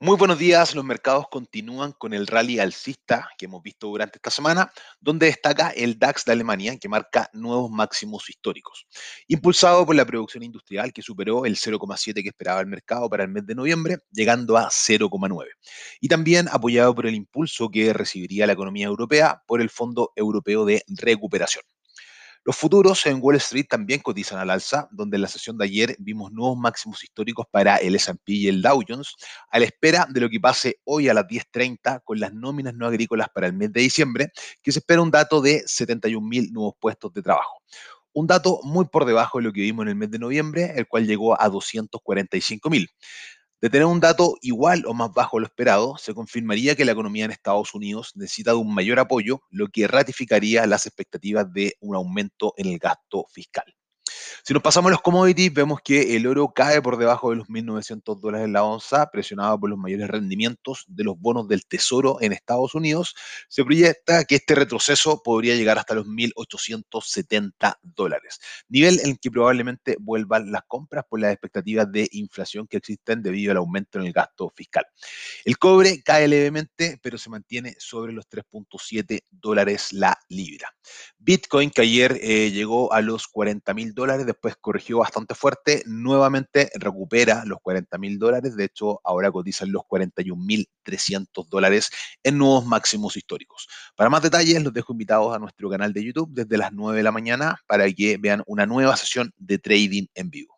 Muy buenos días, los mercados continúan con el rally alcista que hemos visto durante esta semana, donde destaca el DAX de Alemania, que marca nuevos máximos históricos, impulsado por la producción industrial que superó el 0,7 que esperaba el mercado para el mes de noviembre, llegando a 0,9, y también apoyado por el impulso que recibiría la economía europea por el Fondo Europeo de Recuperación. Los futuros en Wall Street también cotizan al alza, donde en la sesión de ayer vimos nuevos máximos históricos para el S&P y el Dow Jones, a la espera de lo que pase hoy a las 10.30 con las nóminas no agrícolas para el mes de diciembre, que se espera un dato de 71.000 nuevos puestos de trabajo. Un dato muy por debajo de lo que vimos en el mes de noviembre, el cual llegó a 245.000. De tener un dato igual o más bajo a lo esperado, se confirmaría que la economía en Estados Unidos necesita de un mayor apoyo, lo que ratificaría las expectativas de un aumento en el gasto fiscal. Si nos pasamos a los commodities, vemos que el oro cae por debajo de los 1.900 dólares la onza, presionado por los mayores rendimientos de los bonos del Tesoro en Estados Unidos. Se proyecta que este retroceso podría llegar hasta los 1.870 dólares, nivel en el que probablemente vuelvan las compras por las expectativas de inflación que existen debido al aumento en el gasto fiscal. El cobre cae levemente, pero se mantiene sobre los 3.7 dólares la libra. Bitcoin, que ayer eh, llegó a los 40 mil dólares, después corrigió bastante fuerte, nuevamente recupera los 40 mil dólares, de hecho ahora cotizan los 41 mil 300 dólares en nuevos máximos históricos. Para más detalles los dejo invitados a nuestro canal de YouTube desde las 9 de la mañana para que vean una nueva sesión de trading en vivo.